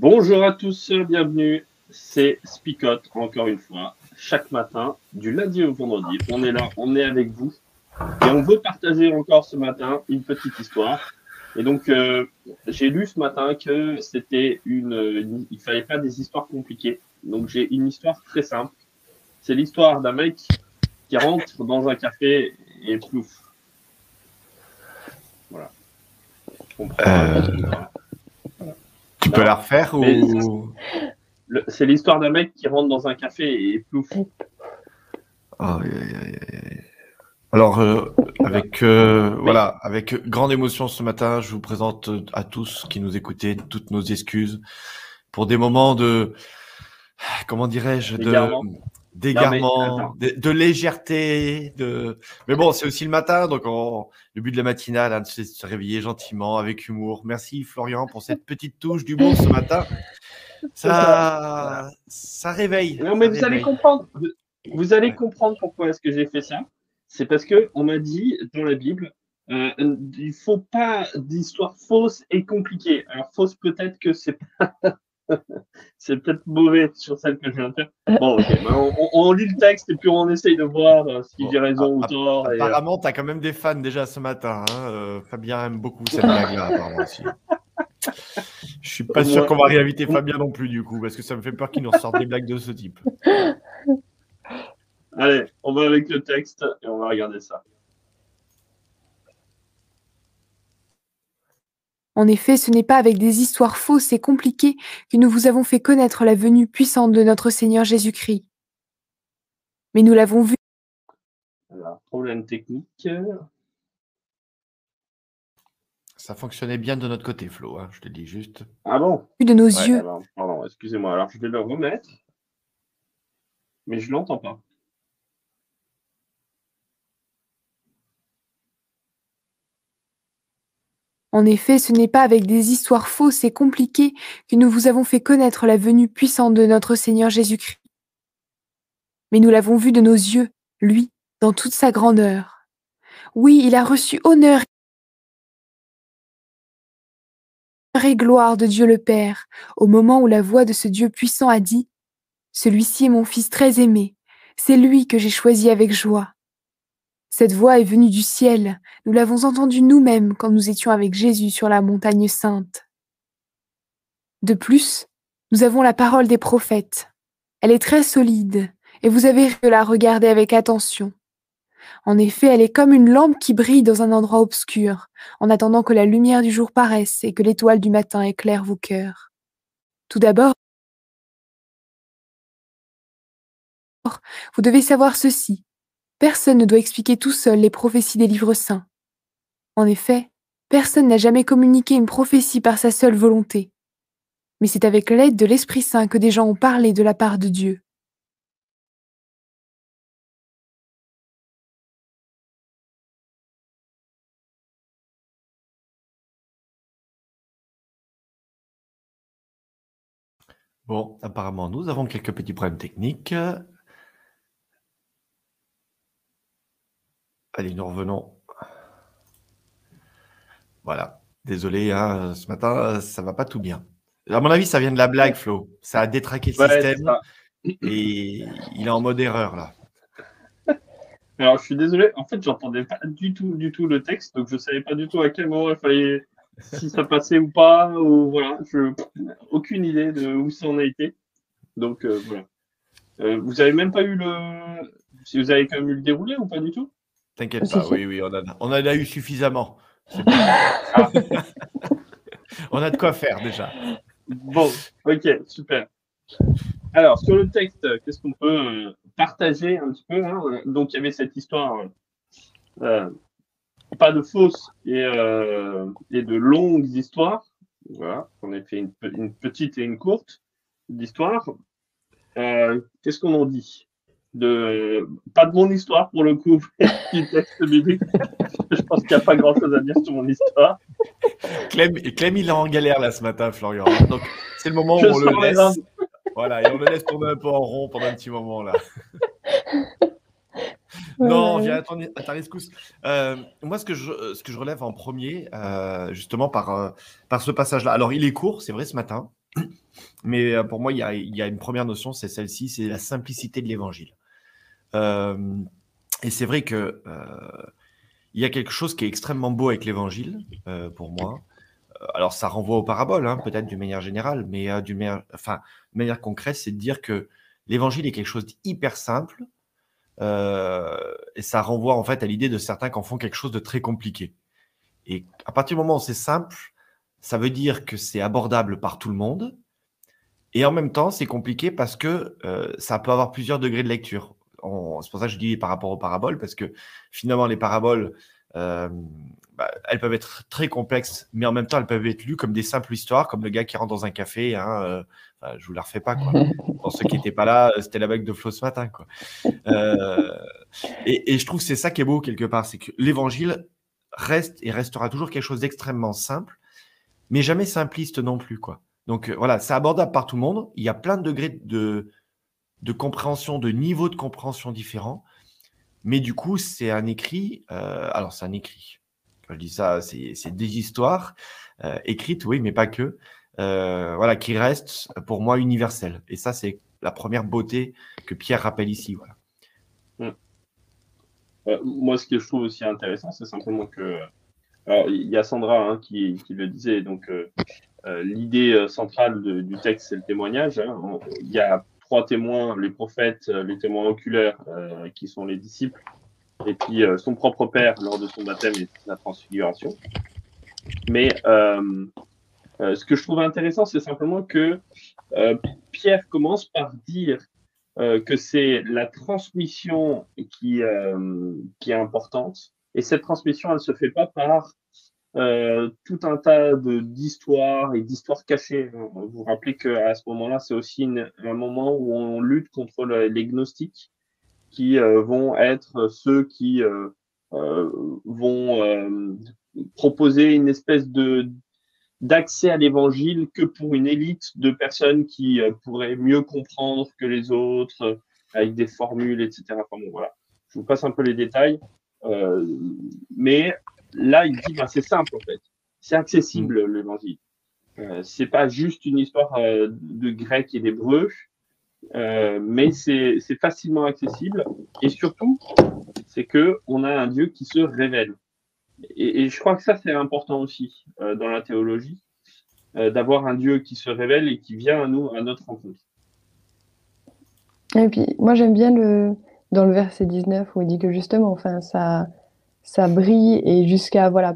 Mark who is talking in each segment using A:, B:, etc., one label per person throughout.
A: bonjour à tous, bienvenue. C'est Spicot, encore une fois, chaque matin, du lundi au vendredi. On est là, on est avec vous. Et on veut partager encore ce matin une petite histoire. Et donc, euh, j'ai lu ce matin que c'était une, Il fallait pas des histoires compliquées. Donc, j'ai une histoire très simple. C'est l'histoire d'un mec qui rentre dans un café et plouf. Voilà.
B: Euh, tu peux la refaire ou
A: C'est l'histoire d'un mec qui rentre dans un café et plouf.
B: Alors, euh, avec euh, voilà, avec grande émotion ce matin, je vous présente à tous qui nous écoutez toutes nos excuses pour des moments de comment dirais-je de d'égarement, de, légèreté, de. Mais bon, c'est aussi le matin, donc le but de la matinale, hein, c'est de se réveiller gentiment, avec humour. Merci Florian pour cette petite touche d'humour ce matin. Ça, ça réveille.
A: Non, mais vous allez comprendre. Vous, allez comprendre pourquoi est-ce que j'ai fait ça. C'est parce que on m'a dit dans la Bible, euh, il faut pas d'histoire fausse et compliquée. Alors fausse peut-être que c'est pas c'est peut-être mauvais sur celle que je viens de faire. Bon, ok, ben, on, lit le texte et puis on essaye de voir euh, si j'ai raison ou tort.
B: Euh, apparemment, tu as quand même des fans déjà ce matin. Hein. Euh, Fabien aime beaucoup cette blague-là, apparemment aussi. Je suis pas sûr qu'on va réinviter Fabien non plus, du coup, parce que ça me fait peur qu'il nous ressorte des blagues de ce type.
A: Allez, on va avec le texte et on va regarder ça.
C: En effet, ce n'est pas avec des histoires fausses et compliquées que nous vous avons fait connaître la venue puissante de notre Seigneur Jésus-Christ. Mais nous l'avons vu.
A: problème technique.
B: Ça fonctionnait bien de notre côté, Flo, hein, je te dis juste.
A: Ah bon?
C: De nos yeux.
A: pardon, excusez-moi. Alors, je vais le remettre. Mais je ne l'entends pas.
C: En effet, ce n'est pas avec des histoires fausses et compliquées que nous vous avons fait connaître la venue puissante de notre Seigneur Jésus-Christ. Mais nous l'avons vu de nos yeux, lui, dans toute sa grandeur. Oui, il a reçu honneur et gloire de Dieu le Père, au moment où la voix de ce Dieu puissant a dit, Celui-ci est mon Fils très aimé, c'est lui que j'ai choisi avec joie. Cette voix est venue du ciel, nous l'avons entendue nous-mêmes quand nous étions avec Jésus sur la montagne sainte. De plus, nous avons la parole des prophètes. Elle est très solide, et vous avez de la regarder avec attention. En effet, elle est comme une lampe qui brille dans un endroit obscur, en attendant que la lumière du jour paraisse et que l'étoile du matin éclaire vos cœurs. Tout d'abord, vous devez savoir ceci. Personne ne doit expliquer tout seul les prophéties des livres saints. En effet, personne n'a jamais communiqué une prophétie par sa seule volonté. Mais c'est avec l'aide de l'Esprit Saint que des gens ont parlé de la part de Dieu.
B: Bon, apparemment, nous avons quelques petits problèmes techniques. Allez, nous revenons. Voilà. Désolé, hein, ce matin, ça va pas tout bien. À mon avis, ça vient de la blague, Flo. Ça a détraqué le système et il est en mode erreur là.
A: Alors, je suis désolé. En fait, j'entendais pas du tout, du tout le texte, donc je savais pas du tout à quel moment il fallait, si ça passait ou pas, ou voilà. Je, aucune idée de où ça en a été. Donc euh, voilà. Euh, vous avez même pas eu le, si vous avez quand même eu le déroulé ou pas du tout?
B: T'inquiète pas, oui, oui, on en a, on a eu suffisamment. on a de quoi faire déjà.
A: Bon, ok, super. alors, sur le texte, qu'est-ce qu'on peut euh, partager un petit peu hein Donc, il y avait cette histoire, euh, pas de fausses et, euh, et, de longues histoires. Voilà, on a fait une, une petite et une courte d'histoire. qu'est-ce qu'on en dit? De pas de mon histoire pour le coup du texte biblique. Je pense qu'il n'y a pas grand chose à dire sur mon histoire.
B: Clem, Clem il est en galère là ce matin, Florian. Donc c'est le moment où on le laisse. Voilà, et on le laisse tourner un peu en rond pendant un petit moment là. non, viens à, ta rescousse. Euh, moi, ce que, je, ce que je relève en premier, euh, justement par, euh, par ce passage-là. Alors, il est court, c'est vrai, ce matin. Mais pour moi, il y a, il y a une première notion, c'est celle-ci, c'est la simplicité de l'évangile. Et c'est vrai que il y a quelque chose qui est extrêmement beau avec l'évangile, pour moi. Alors, ça renvoie aux paraboles, hein, peut-être d'une manière générale, mais d'une manière, enfin, manière concrète, c'est de dire que l'évangile est quelque chose d'hyper simple, et ça renvoie en fait à l'idée de certains qui en font quelque chose de très compliqué. Et à partir du moment où c'est simple, ça veut dire que c'est abordable par tout le monde. Et en même temps, c'est compliqué parce que ça peut avoir plusieurs degrés de lecture c'est pour ça que je dis par rapport aux paraboles, parce que finalement, les paraboles, euh, bah, elles peuvent être très complexes, mais en même temps, elles peuvent être lues comme des simples histoires, comme le gars qui rentre dans un café. Hein, euh, je vous la refais pas. Quoi. Pour ceux qui n'étaient pas là, c'était la vague de Flo ce matin. Quoi. Euh, et, et, je trouve que c'est ça qui est beau quelque part, c'est que l'évangile reste et restera toujours quelque chose d'extrêmement simple, mais jamais simpliste non plus. Quoi. Donc voilà, c'est abordable par tout le monde. Il y a plein de degrés de, de compréhension, de niveaux de compréhension différents. Mais du coup, c'est un écrit. Euh, alors, c'est un écrit. Je dis ça, c'est des histoires euh, écrites, oui, mais pas que. Euh, voilà, qui restent pour moi universelles. Et ça, c'est la première beauté que Pierre rappelle ici. Voilà.
A: Hmm. moi, ce que je trouve aussi intéressant, c'est simplement que. Alors, il y a Sandra hein, qui, le disait. Donc, l'idée centrale du texte, c'est le témoignage. Hein. Il y a trois témoins, les prophètes, euh, les témoins oculaires, euh, qui sont les disciples, et puis euh, son propre père lors de son baptême et la transfiguration. Mais ce que je trouve intéressant, c'est simplement que Pierre commence par dire que c'est la transmission qui, qui est importante. Et cette transmission, elle ne se fait pas par euh, tout un tas d'histoires et d'histoires cachées. Vous vous rappelez qu'à ce moment-là, c'est aussi un moment où on lutte contre les gnostiques, qui euh, vont être ceux qui euh, euh vont proposer une espèce de d'accès à l'évangile que pour une élite de personnes qui pourraient mieux comprendre que les autres, avec des formules, etc. Enfin bon, voilà. Je vous passe un peu les détails. mais Là, il dit, ben, c'est simple en fait. C'est accessible mm. l'évangile. Euh, c'est pas juste une histoire euh, de grec et d'hébreu, euh, mais c'est facilement accessible. Et surtout, c'est que on a un Dieu qui se révèle. Et, et je crois que ça, c'est important aussi euh, dans la théologie, d'avoir un Dieu qui se révèle et qui vient à nous, à notre rencontre.
D: Et puis, moi, j'aime bien le, dans le verset 19 où il dit que justement, enfin, ça, ça brille et jusqu'à voilà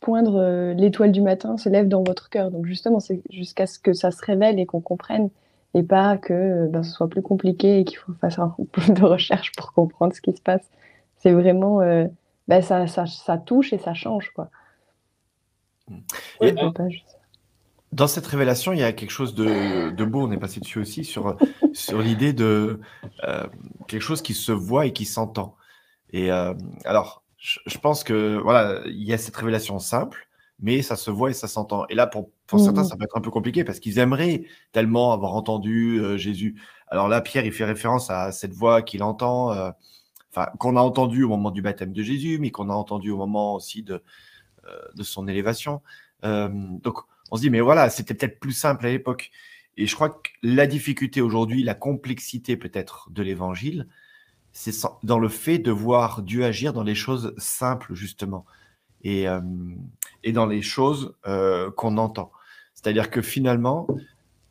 D: poindre euh, l'étoile du matin se lève dans votre cœur. Donc justement, c'est jusqu'à ce que ça se révèle et qu'on comprenne et pas que euh, ben, ce soit plus compliqué et qu'il faut faire un peu de recherche pour comprendre ce qui se passe. C'est vraiment euh, ben, ça, ça, ça, touche et ça change quoi.
B: Et dans cette révélation, il y a quelque chose de, de beau. On est passé dessus aussi sur sur l'idée de quelque chose qui se voit et qui s'entend. Et alors, je, pense que voilà, il y a cette révélation simple, mais ça se voit et ça s'entend. Et là, pour, pour certains, mmh. ça peut être un peu compliqué parce qu'ils aimeraient tellement avoir entendu euh, Jésus. Alors là, Pierre, il fait référence à cette voix qu'il entend, euh, enfin, qu'on a entendu au moment du baptême de Jésus, mais qu'on a entendu au moment aussi de, euh, de son élévation. donc, on se dit, mais voilà, c'était peut-être plus simple à l'époque. Et je crois que la difficulté aujourd'hui, la complexité peut-être de l'évangile, c'est dans le fait de voir Dieu agir dans les choses simples, justement, et, euh, et dans les choses euh, qu'on entend. C'est-à-dire que finalement,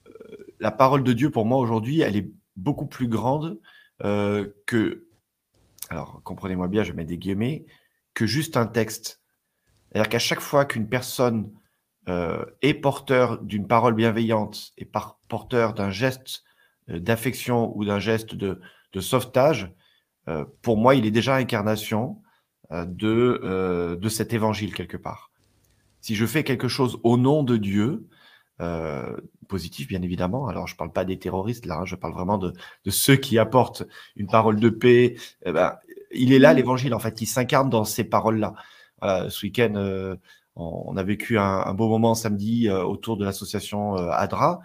B: euh, la parole de Dieu, pour moi, aujourd'hui, elle est beaucoup plus grande que, alors comprenez-moi bien, je mets des guillemets, que juste un texte. C'est-à-dire qu'à chaque fois qu'une personne est porteur d'une parole bienveillante et porteur d'un geste d'affection ou d'un geste de, sauvetage, pour moi, il est déjà incarnation de, de cet évangile quelque part. Si je fais quelque chose au nom de Dieu, positif, bien évidemment. Alors, je ne parle pas des terroristes, là, hein, je parle vraiment de, ceux qui apportent une parole de paix. Eh ben, il est là, l'évangile, en fait, il s'incarne dans ces paroles-là. ce week-end, euh, on, a vécu un, beau moment samedi euh, autour de l'association euh, ADRA.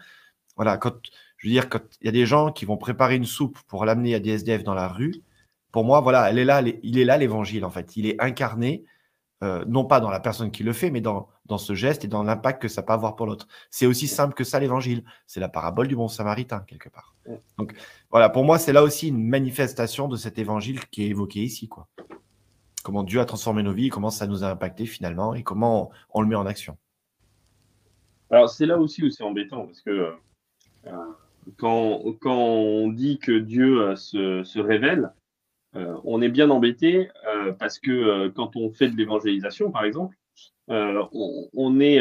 B: Voilà, quand, je veux dire, quand il y a des gens qui vont préparer une soupe pour l'amener à des SDF dans la rue, pour moi, voilà, elle est là, il est là l'évangile, en fait. Il est incarné euh, non pas dans la personne qui le fait, mais dans, dans ce geste et dans l'impact que ça peut avoir pour l'autre. C'est aussi simple que ça l'évangile. C'est la parabole du bon samaritain, quelque part. Donc voilà, pour moi, c'est là aussi une manifestation de cet évangile qui est évoqué ici. quoi. Comment Dieu a transformé nos vies, comment ça nous a impacté finalement et comment on, le met en action.
A: Alors c'est là aussi où c'est embêtant, parce que euh, quand, quand, on dit que Dieu euh, se, se révèle, on est bien embêté euh, parce que euh, quand on fait de l'évangélisation, par exemple, on, est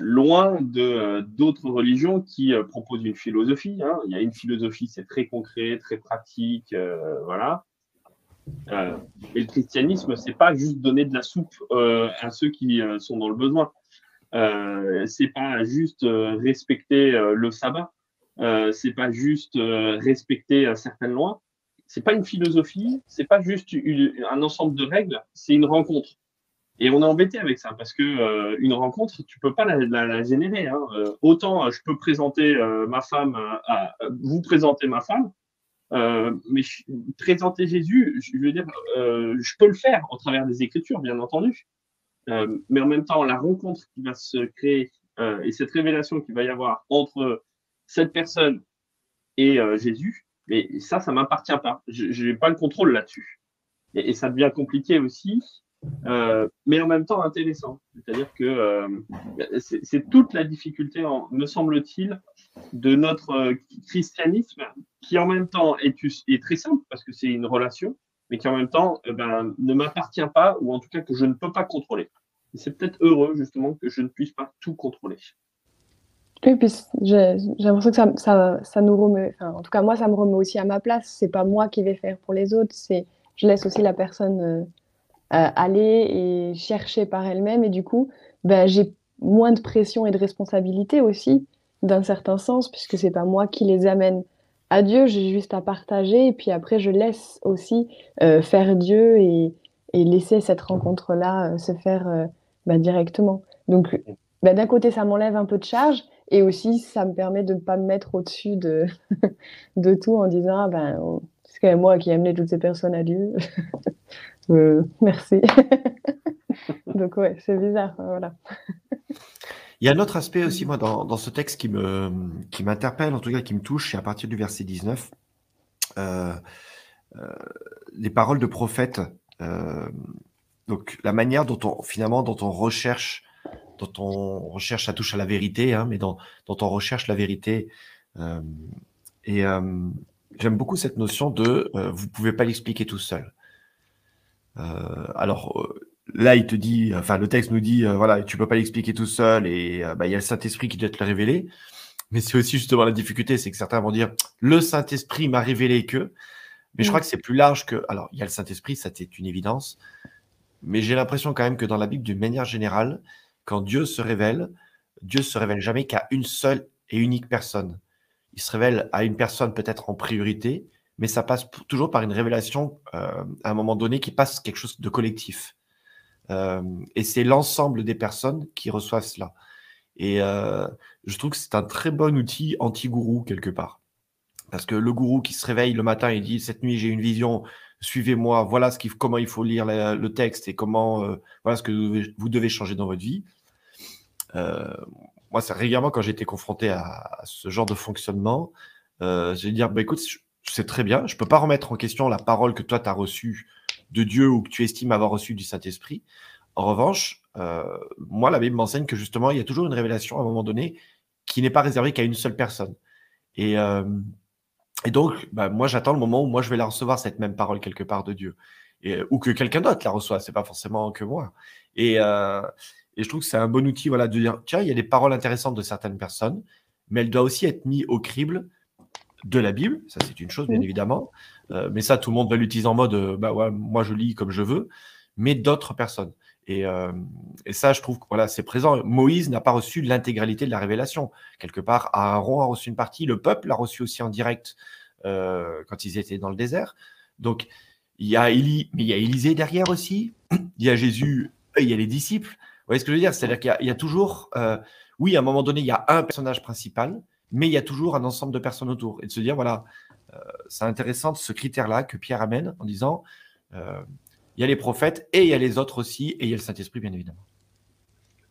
A: loin de d'autres religions qui proposent une philosophie. Hein. Il y a une philosophie, c'est très concret, très pratique, voilà. et le christianisme, c'est pas juste donner de la soupe à ceux qui sont dans le besoin. Euh, c'est pas juste respecter le sabbat. c'est pas juste respecter certaines lois c'est pas une philosophie, c'est pas juste un ensemble de règles, c'est une rencontre. Et on est embêté avec ça parce que euh, une rencontre, tu peux pas la, générer. Hein. Euh, autant euh, je peux présenter ma femme, vous présenter ma femme, mais présenter Jésus, je veux dire, je peux le faire au travers des Écritures, bien entendu. mais en même temps, la rencontre qui va se créer et cette révélation qu'il va y avoir entre cette personne et Jésus, mais ça, ça m'appartient pas. Je n'ai pas le contrôle là-dessus. Et, ça devient compliqué aussi, euh, mais en même temps intéressant. C'est-à-dire que euh, c'est toute la difficulté, me semble-t-il, de notre euh, christianisme, qui en même temps est, très simple parce que c'est une relation, mais qui en même temps eh ben, ne m'appartient pas, ou en tout cas que je ne peux pas contrôler. C'est peut-être heureux justement que je ne puisse pas tout contrôler.
D: Oui, puis j'ai l'impression que ça, ça, ça nous remet, enfin, en tout cas moi, ça me remet aussi à ma place. C'est pas moi qui vais faire pour les autres, c'est je laisse aussi la personne euh, euh, aller et chercher par elle-même. Et du coup, ben, j'ai moins de pression et de responsabilité aussi, d'un certain sens, puisque c'est pas moi qui les amène à Dieu, j'ai juste à partager. Et puis après, je laisse aussi euh, faire Dieu et, et, laisser cette rencontre-là se faire ben, directement. Donc, ben, d'un côté, ça m'enlève un peu de charge. Et aussi, ça me permet de ne pas me mettre au-dessus de, de tout en disant ah ben, oh, c'est quand même moi qui ai amené toutes ces personnes à Dieu. Euh, merci. Donc, ouais, c'est bizarre. Voilà.
B: Il y a un autre aspect aussi, moi, dans, dans ce texte qui me qui m'interpelle, en tout cas qui me touche, c'est à partir du verset 19. Euh, euh, les paroles de prophète, donc la manière dont on finalement dont on recherche dont on recherche, ça touche à la vérité, hein, mais dont, on recherche la vérité. Euh, et euh, j'aime beaucoup cette notion de euh, vous pouvez pas l'expliquer tout seul. alors là, il te dit, enfin le texte nous dit, voilà, tu peux pas l'expliquer tout seul, et bah, il y a le Saint Esprit qui doit te le révéler. Mais c'est aussi justement la difficulté, c'est que certains vont dire le Saint Esprit m'a révélé que. Mais je crois mm. que c'est plus large que. Alors, il y a le Saint Esprit, ça c'est une évidence. Mais j'ai l'impression quand même que dans la Bible, d'une manière générale, quand Dieu se révèle, Dieu se révèle jamais qu'à une seule et unique personne. Il se révèle à une personne peut-être en priorité, mais ça passe toujours par une révélation euh, à un moment donné qui passe quelque chose de collectif. Euh, et c'est l'ensemble des personnes qui reçoivent cela. Et euh, je trouve que c'est un très bon outil anti-gourou quelque part. Parce que le gourou qui se réveille le matin et dit cette nuit j'ai une vision, suivez-moi, voilà ce comment il faut lire le texte et comment, euh, voilà ce que vous devez, changer dans votre vie. Euh, moi, c'est régulièrement quand j'ai été confronté à, ce genre de fonctionnement, euh, je vais dire, bah, écoute, c'est très bien, je peux pas remettre en question la parole que toi, tu as reçue de Dieu ou que tu estimes avoir reçue du Saint-Esprit. En revanche, euh, moi, la Bible m'enseigne que justement, il y a toujours une révélation à un moment donné qui n'est pas réservée qu'à une seule personne. Et, et donc, bah, moi, j'attends le moment où moi, je vais la recevoir, cette même parole quelque part de Dieu. Et, ou que quelqu'un d'autre la reçoit, c'est pas forcément que moi. Et, euh, et je trouve que c'est un bon outil voilà, de dire, tiens, il y a des paroles intéressantes de certaines personnes, mais elle doit aussi être mise au crible de la Bible, ça c'est une chose bien évidemment, euh, mais ça tout le monde va l'utiliser en mode euh, bah ouais, moi je lis comme je veux, mais d'autres personnes. Et, et, ça, je trouve que voilà, c'est présent. Moïse n'a pas reçu l'intégralité de la révélation. Quelque part, Aaron a reçu une partie, le peuple l'a reçu aussi en direct quand ils étaient dans le désert. Donc, il y a Élie, il y a Élisée derrière aussi. Il y a Jésus, il y a les disciples. Vous voyez ce que je veux dire? C'est-à-dire qu'il y, a toujours, oui, à un moment donné, il y a un personnage principal, mais il y a toujours un ensemble de personnes autour. Et de se dire, voilà, euh, c'est intéressant ce critère-là que Pierre amène en disant, euh, il y a les prophètes et il y a les autres aussi, et il y a le Saint-Esprit, bien évidemment.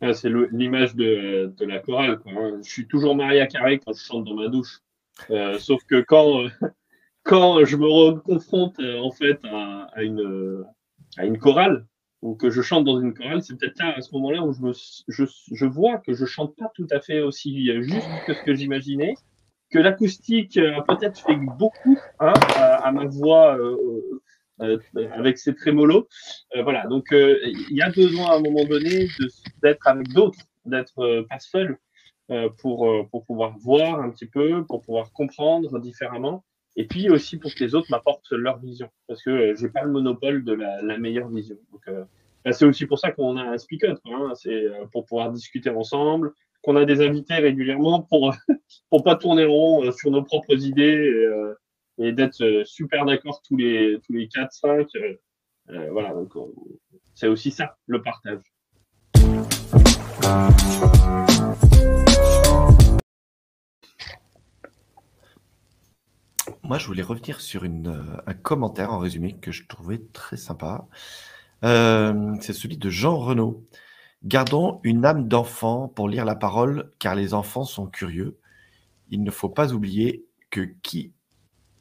A: Ah, c'est l'image de, la chorale. Hein. Je suis toujours marié à carré quand je chante dans ma douche. Euh, sauf que quand, quand je me confronte en fait à, une, à une chorale, ou que je chante dans une chorale, c'est peut-être à ce moment-là, où je, me, je, je, vois que je chante pas tout à fait aussi juste que ce que j'imaginais, que l'acoustique a peut-être fait beaucoup hein, à, ma voix euh, euh, avec ses trémolos. Euh, voilà, donc il y a besoin à un moment donné d'être avec d'autres, d'être pas seul pour, pour pouvoir voir un petit peu, pour pouvoir comprendre différemment et puis aussi pour que les autres m'apportent leur vision, parce que euh, j'ai pas le monopole de la, la meilleure vision. Donc, euh, bah, c'est aussi pour ça qu'on a un speak up, hein, c'est euh, pour pouvoir discuter ensemble, qu'on a des invités régulièrement pour pour pas tourner rond sur nos propres idées et, d'être super d'accord tous les tous les quatre cinq. voilà, donc c'est aussi ça le partage.
B: Moi, je voulais revenir sur une, euh, un commentaire en résumé que je trouvais très sympa. Euh, c'est celui de Jean Renaud. Gardons une âme d'enfant pour lire la parole, car les enfants sont curieux. Il ne faut pas oublier que qui,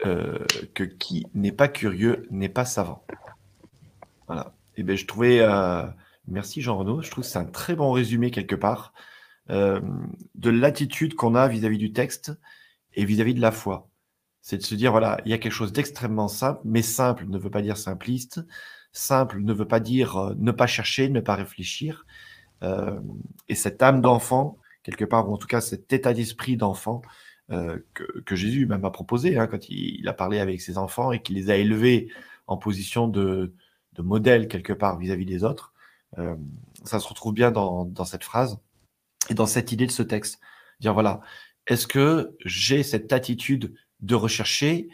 B: euh, que qui n'est pas curieux n'est pas savant. Voilà. Et eh bien, je trouvais. merci Jean Renaud. Je trouve que c'est un très bon résumé quelque part de l'attitude qu'on a vis-à-vis du texte et vis à -vis de la foi c'est de se dire, voilà, il y a quelque chose d'extrêmement simple, mais simple ne veut pas dire simpliste, simple ne veut pas dire euh, ne pas chercher, ne pas réfléchir. Euh, et cette âme d'enfant, quelque part, ou en tout cas cet état d'esprit d'enfant euh, que, Jésus même a proposé hein, quand il, a parlé avec ses enfants et qu'il les a élevés en position de, modèle quelque part vis-à-vis des autres, ça se retrouve bien dans, dans cette phrase et dans cette idée de ce texte. Dire voilà, est-ce que j'ai cette attitude de rechercher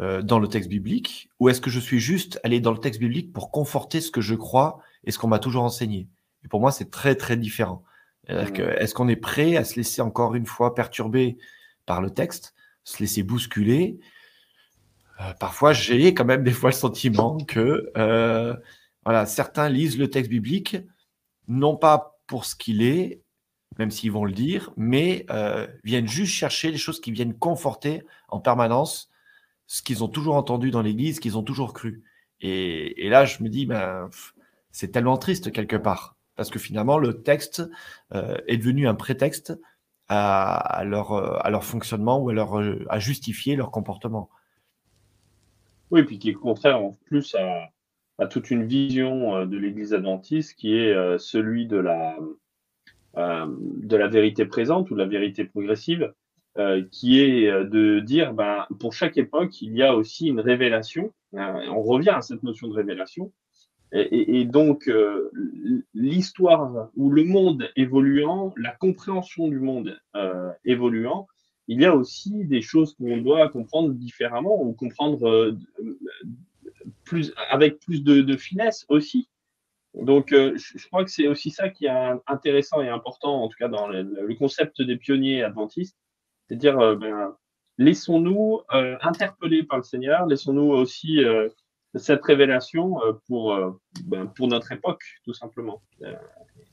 B: euh, dans le texte biblique ou est-ce que je suis juste allé dans le texte biblique pour conforter ce que je crois et ce qu'on m'a toujours enseigné? Et pour moi, c'est très, très différent. Mmh. Est-ce qu'on est prêt à se laisser encore une fois perturber par le texte, se laisser bousculer euh, Parfois, j'ai quand même des fois le sentiment que euh, voilà, certains lisent le texte biblique non pas pour ce qu'il est, même s'ils vont le dire, mais euh, viennent juste chercher les choses qui viennent conforter en permanence ce qu'ils ont toujours entendu dans l'Église, qu'ils ont toujours cru. Et, là, je me dis, ben, c'est tellement triste quelque part, parce que finalement, le texte est devenu un prétexte à, leur, à leur fonctionnement ou à, leur, à justifier leur comportement.
A: Oui, puis qui est contraire en plus à, à toute une vision euh, de l'Église adventiste qui est celui de la euh, de la vérité présente ou de la vérité progressive, euh, qui est euh, de dire, ben, pour chaque époque, il y a aussi une révélation. on revient à cette notion de révélation. Et, donc, l'histoire ou le monde évoluant, la compréhension du monde euh, évoluant, il y a aussi des choses qu'on doit comprendre différemment ou comprendre plus, avec plus de, finesse aussi. Donc, euh, je, crois que c'est aussi ça qui est intéressant et important, en tout cas dans le, concept des pionniers adventistes, c'est à dire, euh, ben, laissons-nous euh, interpeller par le Seigneur, laissons-nous aussi cette révélation pour, ben, pour notre époque, tout simplement.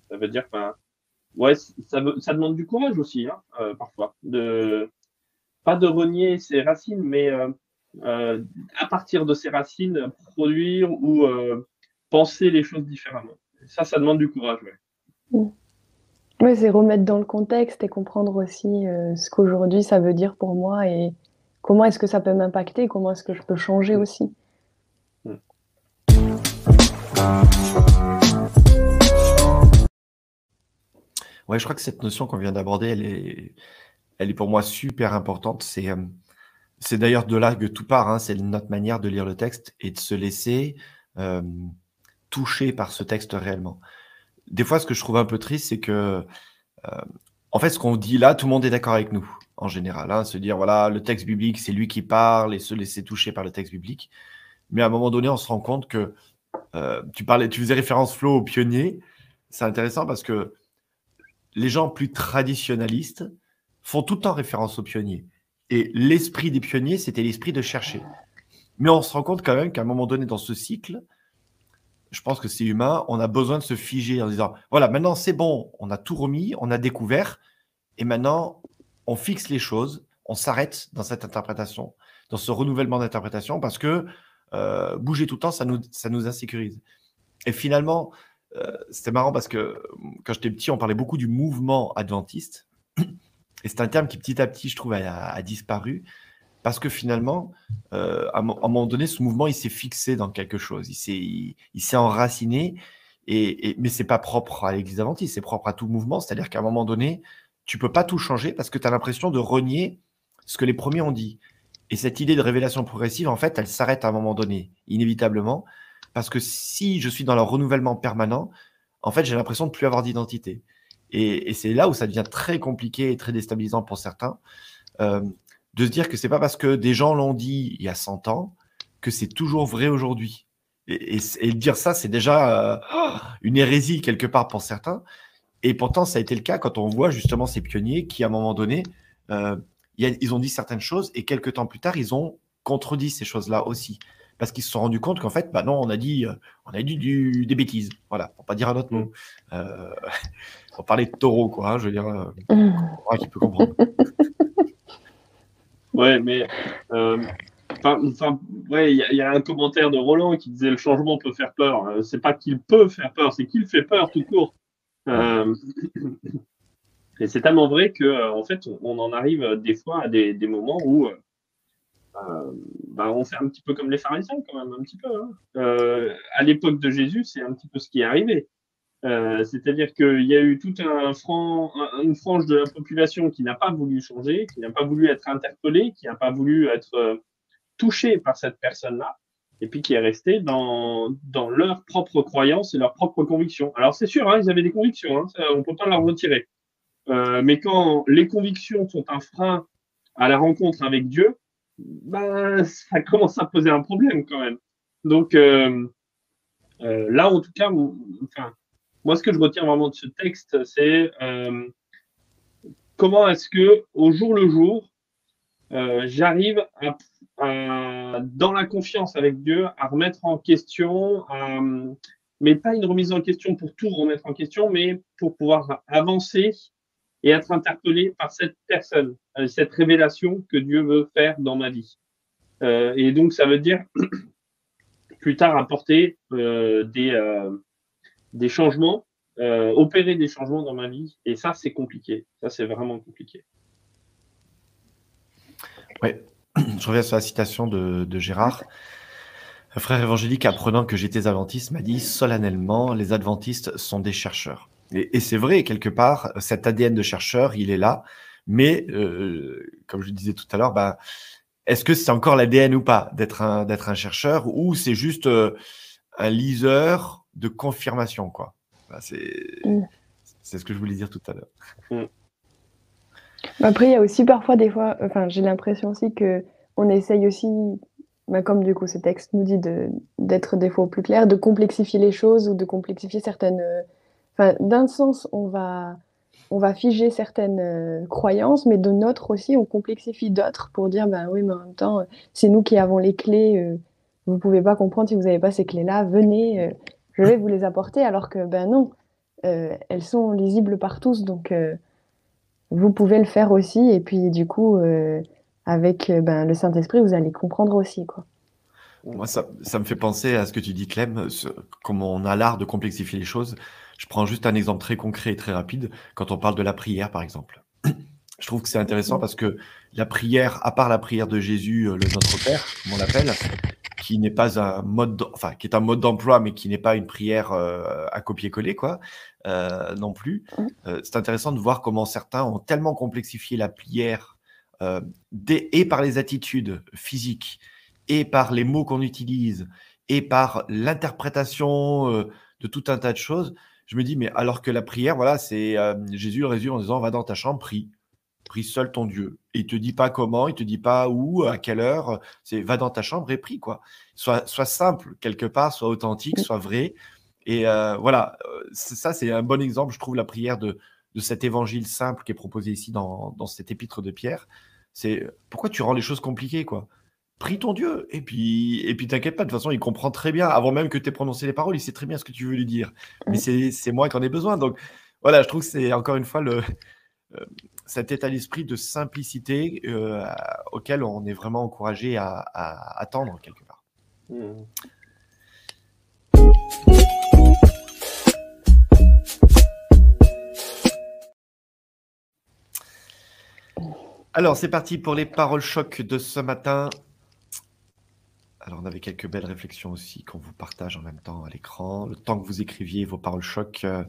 A: ça veut dire, ben, ouais, ça, ça demande du courage aussi, hein, parfois, de pas de renier ses racines, mais à partir de ses racines, produire ou penser les choses différemment. Ça, ça demande du courage.
D: Ouais. Mm. c'est remettre dans le contexte et comprendre aussi euh, ce qu'aujourd'hui ça veut dire pour moi et comment est-ce que ça peut m'impacter, comment est-ce que je peux changer mm. aussi.
B: Ouais, je crois que cette notion qu'on vient d'aborder, elle est, elle est pour moi super importante. C'est, euh, c'est d'ailleurs de là que tout part. Hein. c'est notre manière de lire le texte et de se laisser euh, toucher par ce texte réellement. Des fois, ce que je trouve un peu triste, c'est que, euh, en fait, ce qu'on dit là, tout le monde est d'accord avec nous, en général. Hein. se dire, voilà, le texte biblique, c'est lui qui parle et se laisser toucher par le texte biblique. Mais à un moment donné, on se rend compte que euh, tu parlais, tu faisais référence, Flo, aux pionniers. C'est intéressant parce que les gens plus traditionnalistes font tout le temps référence aux pionniers. Et l'esprit des pionniers, c'était l'esprit de chercher. Mais on se rend compte quand même qu'à un moment donné dans ce cycle, je pense que c'est humain, on a besoin de se figer en disant, voilà, maintenant c'est bon, on a tout remis, on a découvert, et maintenant on fixe les choses, on s'arrête dans cette interprétation, dans ce renouvellement d'interprétation, parce que euh, bouger tout le temps, ça nous, insécurise. Et finalement, euh, c'était marrant parce que quand j'étais petit, on parlait beaucoup du mouvement adventiste. Et c'est un terme qui petit à petit, je trouve, a, disparu. Parce que finalement, euh, à, un moment donné, ce mouvement, il s'est fixé dans quelque chose. Il s'est, il, s'est enraciné. Et, et, mais c'est pas propre à l'Église adventiste, c'est propre à tout mouvement. C'est-à-dire qu'à un moment donné, tu peux pas tout changer parce que tu as l'impression de renier ce que les premiers ont dit. Et cette idée de révélation progressive, en fait, elle s'arrête à un moment donné, inévitablement. Parce que si je suis dans le renouvellement permanent, en fait, j'ai l'impression de plus avoir d'identité. Et, c'est là où ça devient très compliqué et très déstabilisant pour certains, euh, de se dire que c'est pas parce que des gens l'ont dit il y a 100 ans que c'est toujours vrai aujourd'hui. Et, dire ça, c'est déjà euh, une hérésie quelque part pour certains. Et pourtant, ça a été le cas quand on voit justement ces pionniers qui, à un moment donné, euh, ils ont dit certaines choses et quelques temps plus tard, ils ont contredit ces choses-là aussi parce qu'ils se sont rendus compte qu'en fait, bah non, on a dit, euh, on a dit du, des bêtises. Voilà, pour pas dire un autre mot. Mm. Euh, pour parler de taureau, quoi. Hein, je veux dire, euh, mm. qui peut comprendre.
A: ouais, mais euh, enfin, ouais, il y, a un commentaire de Roland qui disait le changement peut faire peur. c'est pas qu'il peut faire peur, c'est qu'il fait peur tout court. et c'est tellement vrai que, en fait, on, en arrive des fois à des, moments où euh, bah, on fait un petit peu comme les pharisiens quand même, un petit peu. Hein. Euh, à l'époque de Jésus, c'est un petit peu ce qui est arrivé. Euh, c'est-à-dire qu'il y a eu toute un une frange de la population qui n'a pas voulu changer, qui n'a pas voulu être interpellée, qui n'a pas voulu être touchée par cette personne-là, et puis qui est restée dans, dans leur propre croyance et leur propre conviction. Alors c'est sûr, hein, ils avaient des convictions, hein, on ne peut pas leur retirer. Mais quand les convictions sont un frein à la rencontre avec Dieu, ben, ça commence à poser un problème quand même. Donc euh, euh, là, en tout cas, enfin, moi, ce que je retiens vraiment de ce texte, c'est euh, comment est-ce que au jour le jour, j'arrive à, dans la confiance avec Dieu, à remettre en question, mais pas une remise en question pour tout remettre en question, mais pour pouvoir avancer et être interpellé par cette personne, euh, cette révélation que Dieu veut faire dans ma vie. Euh, et donc, ça veut dire plus tard apporter euh, des, changements, opérer des changements dans ma vie. Et ça, c'est compliqué. Ça, c'est vraiment compliqué.
B: Oui, je reviens sur la citation de Gérard. Un frère évangélique apprenant que j'étais adventiste m'a dit solennellement, les adventistes sont des chercheurs. Et, c'est vrai, quelque part, cet ADN de chercheur, il est là. Mais, euh, comme je disais tout à l'heure, ben, est-ce que c'est encore l'ADN ou pas d'être un, d'être un chercheur ou c'est juste euh, un liseur de confirmation quoi? C'est, mm. c'est ce que je voulais dire tout à l'heure. Mm.
D: Après, il y a aussi parfois des fois, enfin, j'ai l'impression aussi que on essaye aussi, comme du coup ce texte nous dit de, d'être des fois plus clair, de complexifier les choses ou de complexifier certaines d'un sens, on va, on va figer certaines euh, croyances, mais de notre aussi, on complexifie d'autres pour dire, ben oui, mais en même temps, c'est nous qui avons les clés. Euh, vous pouvez pas comprendre si vous n'avez pas ces clés-là. Venez, euh, je vais vous les apporter. Alors que, ben non, elles sont lisibles par tous, donc vous pouvez le faire aussi. Et puis, du coup, avec ben, le Saint-Esprit, vous allez comprendre aussi, quoi.
B: Moi, ça, ça, me fait penser à ce que tu dis, Clem, comment on a l'art de complexifier les choses. Je prends juste un exemple très concret et très rapide. Quand on parle de la prière, par exemple, je trouve que c'est intéressant parce que la prière, à part la prière de Jésus, euh, le Notre Père, comme on l'appelle, qui n'est pas un mode, enfin, qui est un mode d'emploi, mais qui n'est pas une prière euh, à copier-coller, quoi, euh, non plus. c'est intéressant de voir comment certains ont tellement complexifié la prière et par les attitudes physiques, et par les mots qu'on utilise, et par l'interprétation de tout un tas de choses, je me dis, mais alors que la prière, voilà, c'est Jésus le résume en disant, va dans ta chambre, prie, prie seul ton Dieu. Et il te dit pas comment, il te dit pas où, à quelle heure, c'est va dans ta chambre et prie, quoi. Soit simple quelque part, soit authentique, soit vrai. Et voilà, ça c'est un bon exemple, je trouve, la prière de, de cet évangile simple qui est proposé ici dans, dans cet épître de Pierre. C'est pourquoi tu rends les choses compliquées, quoi? Prie ton Dieu, et puis et puis t'inquiète pas, de toute façon, il comprend très bien, avant même que tu aies prononcé les paroles, il sait très bien ce que tu veux lui dire. Mais c'est moi qui en ai besoin. Donc voilà, je trouve que c'est encore une fois le, euh, cet état d'esprit de simplicité euh, auquel on est vraiment encouragé à, à attendre quelque part. Mmh. Alors, c'est parti pour les paroles choc de ce matin. Alors, on avait quelques belles réflexions aussi qu'on vous partage en même temps à l'écran. Le temps que vous écriviez vos paroles choc, euh,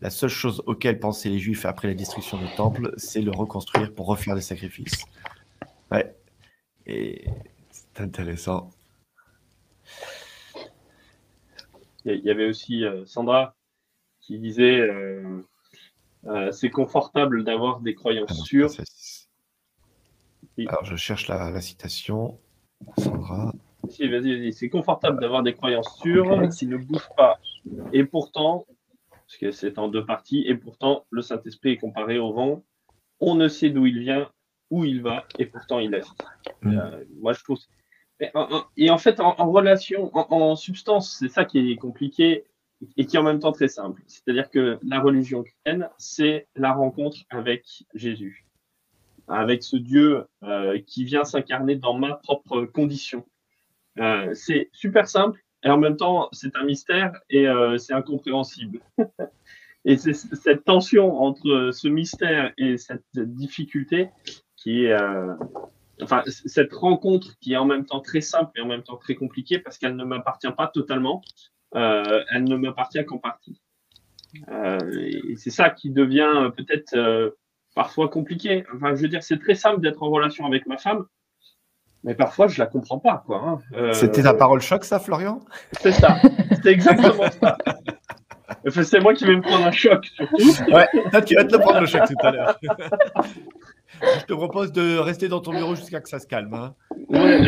B: la seule chose auquel pensaient les Juifs après la destruction du temple, c'est le reconstruire pour refaire des sacrifices. Ouais. Et c'est intéressant.
A: Il y avait aussi euh, Sandra qui disait euh, c'est confortable d'avoir des croyances ah sûres.
B: Alors, je cherche la, citation. Sandra.
A: Si, vas-y, vas-y. C'est confortable d'avoir des croyances sûres qui ne bougent pas. Et pourtant, parce que c'est en deux parties, et pourtant, le Saint-Esprit est comparé au vent. On ne sait d'où il vient, où il va, et pourtant il agit. Mm. Euh, moi, je trouve. Et en, fait, en, relation, en, substance, c'est ça qui est compliqué et qui est en même temps très simple. C'est-à-dire que la religion chrétienne, c'est la rencontre avec Jésus avec ce Dieu euh, qui vient s'incarner dans ma propre condition. Euh, c'est super simple et en même temps c'est un mystère et euh, c'est incompréhensible. et c'est cette tension entre ce mystère et cette difficulté qui est, enfin cette rencontre qui est en même temps très simple et en même temps très compliquée parce qu'elle ne m'appartient pas totalement, elle ne m'appartient qu'en partie. et c'est ça qui devient peut-être parfois compliqué. Enfin, je veux dire, c'est très simple d'être en relation avec ma femme, mais parfois je la comprends pas, quoi. Hein.
B: Euh, C'était ta parole choc, ça, Florian?
A: C'est ça. C'est exactement ça. c'est moi qui vais me prendre un choc, surtout.
B: Ouais, tu vas te le prendre le choc tout à l'heure. je te propose de rester dans ton bureau jusqu'à que ça se calme. Hein. Ouais,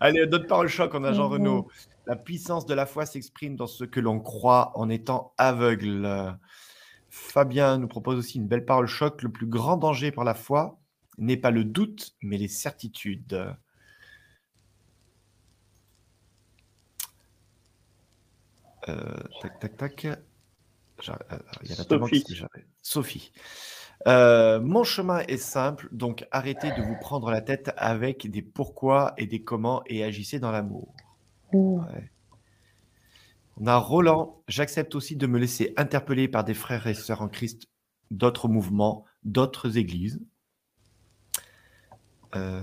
B: Allez, d'autres paroles choc, on a Jean Renaud. La puissance de la foi s'exprime dans ce que l'on croit en étant aveugle. Fabien nous propose aussi une belle parole choc. Le plus grand danger pour la foi n'est pas le doute, mais les certitudes. Euh, tac, tac, tac. Euh, il y a la Sophie. Sophie. Euh, mon chemin est simple, donc arrêtez de vous prendre la tête avec des pourquoi et des comment et agissez dans l'amour. Mmh. On a Roland. J'accepte aussi de me laisser interpeller par des frères et sœurs en Christ d'autres mouvements, d'autres églises. Euh,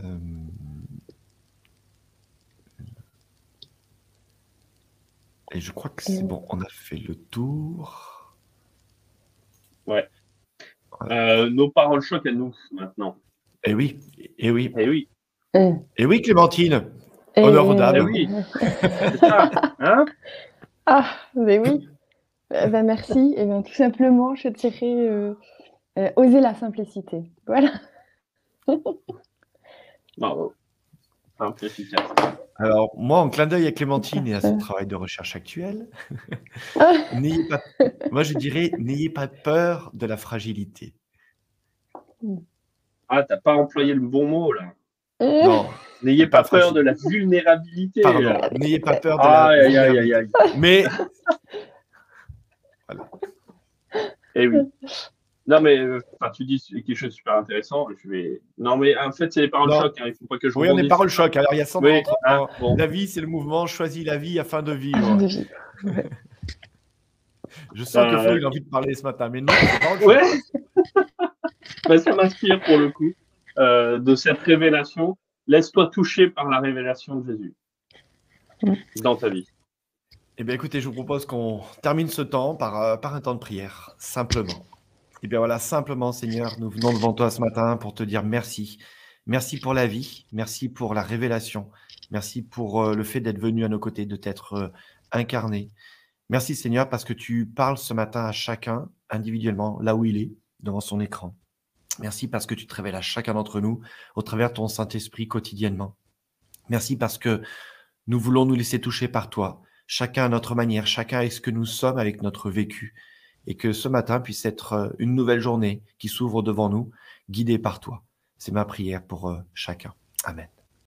B: et je crois que c'est bon, on a fait le tour.
A: Ouais. Euh, nos paroles choquent à nous maintenant.
B: Eh oui, eh oui.
A: Eh oui.
B: Eh oui, Clémentine. Honneur d'âme.
A: Eh oui. ça. Hein
D: ah, ben oui. Eh ben, merci. Et eh bien, tout simplement, je dirais euh, euh, oser la simplicité. Voilà.
A: Bravo.
B: Alors, moi, en clin d'œil à Clémentine et à son travail de recherche actuel, n'ayez pas, moi, je dirais, n'ayez pas peur de la fragilité.
A: Ah, t'as pas employé le bon mot, là. Non. N'ayez pas, peur de la vulnérabilité.
B: Pardon, n'ayez pas peur de la
A: aïe, aïe, aïe,
B: Mais.
A: Voilà. Eh oui. Non, mais euh, tu dis quelque chose de super intéressant. Je vais... Non, mais en fait, c'est les paroles choc. Hein. Il faut pas que je
B: Oui, on est paroles choc. Alors, il y a 100 oui, hein, La vie, c'est le mouvement. Choisis la vie afin de vivre. je sens que euh, Flo, il a envie de parler ce matin. Mais non, c'est
A: Ouais. bah, ça m'inspire pour le coup. Euh, de cette révélation. Laisse-toi toucher par la révélation de Jésus dans ta vie.
B: Eh bien, écoutez, je vous propose qu'on termine ce temps par, euh, par un temps de prière, simplement. Et bien voilà, simplement, Seigneur, nous venons devant toi ce matin pour te dire merci. Merci pour la vie, merci pour la révélation, merci pour euh, le fait d'être venu à nos côtés, de t'être euh, incarné. Merci Seigneur parce que tu parles ce matin à chacun individuellement, là où il est, devant son écran. Merci parce que tu te révèles à chacun d'entre nous au travers de ton Saint-Esprit quotidiennement. Merci parce que nous voulons nous laisser toucher par toi, chacun à notre manière, chacun avec ce que nous sommes, avec notre vécu, et que ce matin puisse être euh, une nouvelle journée qui s'ouvre devant nous, guidée par toi. C'est ma prière pour euh, chacun. Amen.